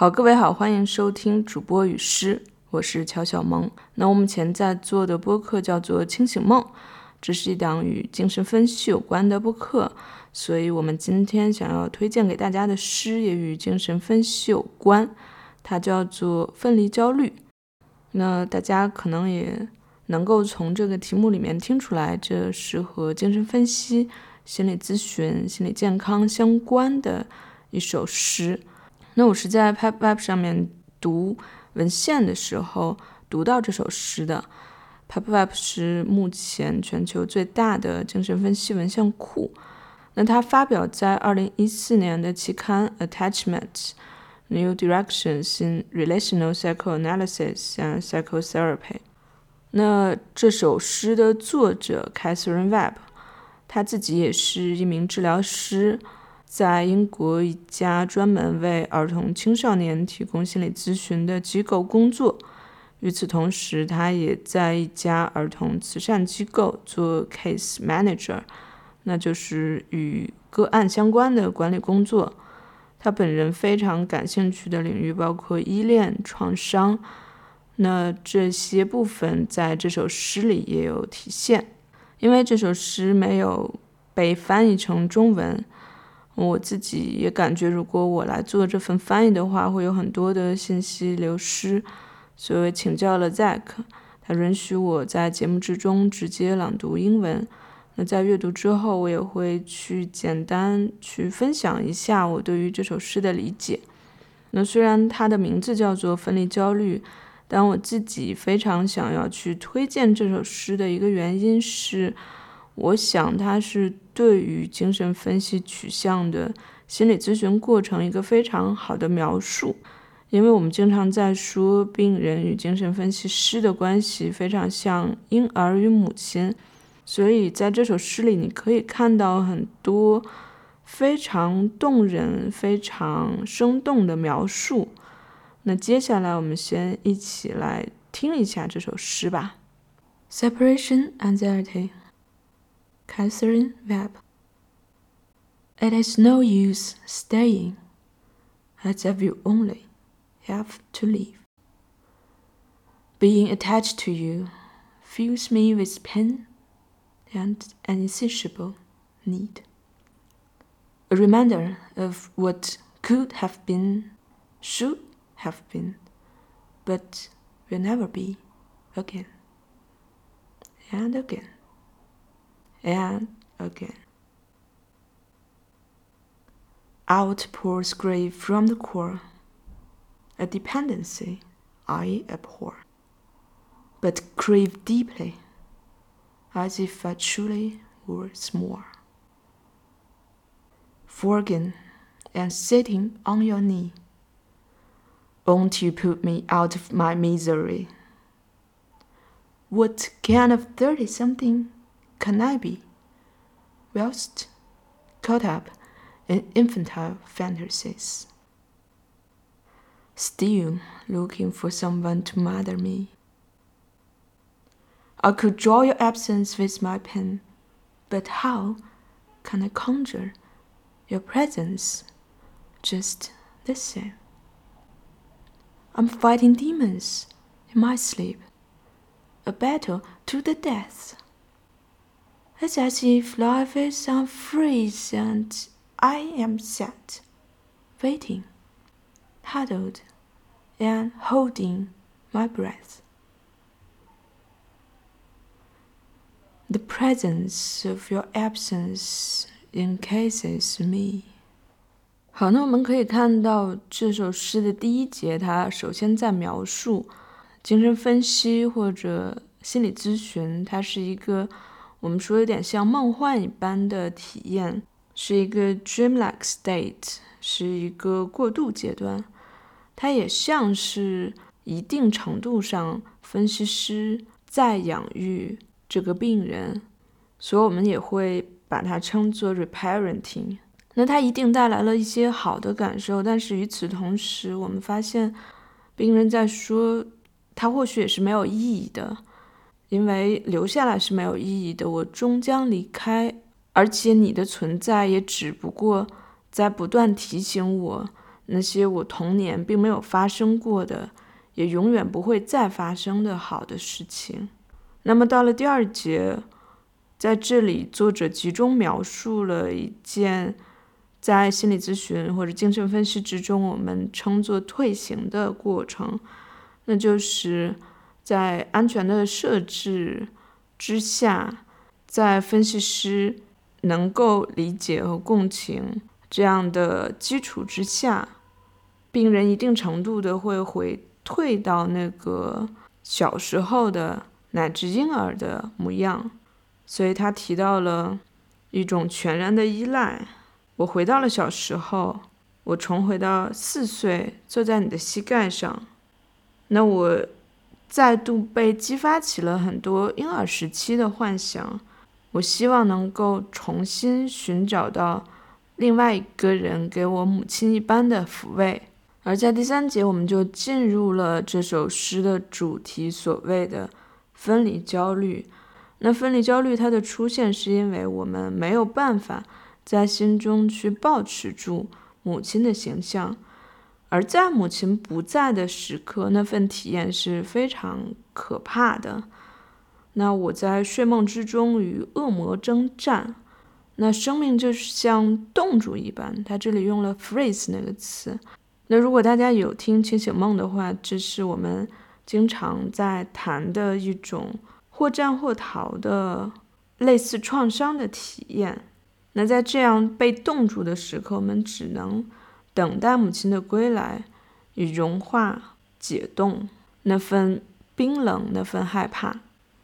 好，各位好，欢迎收听主播与诗，我是乔小萌。那我目前在做的播客叫做《清醒梦》，这是一档与精神分析有关的播客，所以我们今天想要推荐给大家的诗也与精神分析有关，它叫做《分离焦虑》。那大家可能也能够从这个题目里面听出来，这是和精神分析、心理咨询、心理健康相关的一首诗。那我是在 PubWeb 上面读文献的时候读到这首诗的。PubWeb 是目前全球最大的精神分析文献库。那它发表在2014年的期刊《Attachment: New Directions in Relational Psychoanalysis and Psychotherapy》。那这首诗的作者 Catherine Webb，他自己也是一名治疗师。在英国一家专门为儿童青少年提供心理咨询的机构工作。与此同时，他也在一家儿童慈善机构做 case manager，那就是与个案相关的管理工作。他本人非常感兴趣的领域包括依恋、创伤。那这些部分在这首诗里也有体现。因为这首诗没有被翻译成中文。我自己也感觉，如果我来做这份翻译的话，会有很多的信息流失，所以请教了 Zack，他允许我在节目之中直接朗读英文。那在阅读之后，我也会去简单去分享一下我对于这首诗的理解。那虽然它的名字叫做《分离焦虑》，但我自己非常想要去推荐这首诗的一个原因是。我想，它是对于精神分析取向的心理咨询过程一个非常好的描述，因为我们经常在说病人与精神分析师的关系非常像婴儿与母亲，所以在这首诗里，你可以看到很多非常动人、非常生动的描述。那接下来，我们先一起来听一下这首诗吧。Separation anxiety. Catherine Webb. It is no use staying, as if you only have to leave. Being attached to you fills me with pain and an insatiable need. A reminder of what could have been, should have been, but will never be again and again and again. Out pours grief from the core, a dependency I abhor, but crave deeply, as if I truly were small. Forging and sitting on your knee, won't you put me out of my misery? What kind of thirty something can I be? Whilst caught up in infantile fantasies, still looking for someone to mother me. I could draw your absence with my pen, but how can I conjure your presence just the same? I'm fighting demons in my sleep, a battle to the death. It's as if life is on freeze and I am set, waiting, huddled, and holding my breath. The presence of your absence encases me. 好，那我们可以看到这首诗的第一节，它首先在描述精神分析或者心理咨询，它是一个 我们说有点像梦幻一般的体验，是一个 dreamlike state，是一个过渡阶段。它也像是一定程度上分析师在养育这个病人，所以我们也会把它称作 reparenting。那它一定带来了一些好的感受，但是与此同时，我们发现病人在说，他或许也是没有意义的。因为留下来是没有意义的，我终将离开，而且你的存在也只不过在不断提醒我那些我童年并没有发生过的，也永远不会再发生的好的事情。那么到了第二节，在这里作者集中描述了一件在心理咨询或者精神分析之中我们称作退行的过程，那就是在安全的设置之下，在分析师能够理解和共情这样的基础之下。病人一定程度的会回退到那个小时候的乃至婴儿的模样，所以他提到了一种全然的依赖。我回到了小时候，我重回到四岁，坐在你的膝盖上，那我再度被激发起了很多婴儿时期的幻想。我希望能够重新寻找到另外一个人给我母亲一般的抚慰。而在第三节，我们就进入了这首诗的主题，所谓的分离焦虑。那分离焦虑它的出现，是因为我们没有办法在心中去保持住母亲的形象，而在母亲不在的时刻，那份体验是非常可怕的。那我在睡梦之中与恶魔征战，那生命就像冻住一般。他这里用了 “freeze” 那个词。那如果大家有听清醒梦的话，这是我们经常在谈的一种或战或逃的类似创伤的体验。那在这样被冻住的时刻，我们只能等待母亲的归来，以融化、解冻那份冰冷、那份害怕。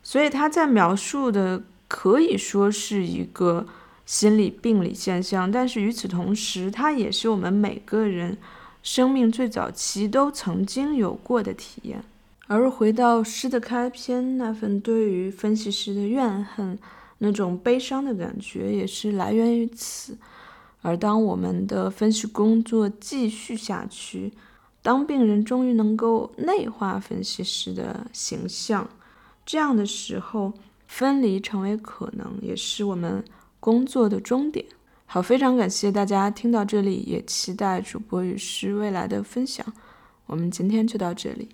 所以他在描述的可以说是一个心理病理现象，但是与此同时，它也是我们每个人。生命最早期都曾经有过的体验，而回到诗的开篇，那份对于分析师的怨恨，那种悲伤的感觉，也是来源于此。而当我们的分析工作继续下去，当病人终于能够内化分析师的形象，这样的时候，分离成为可能，也是我们工作的终点。好，非常感谢大家听到这里，也期待主播与诗未来的分享。我们今天就到这里。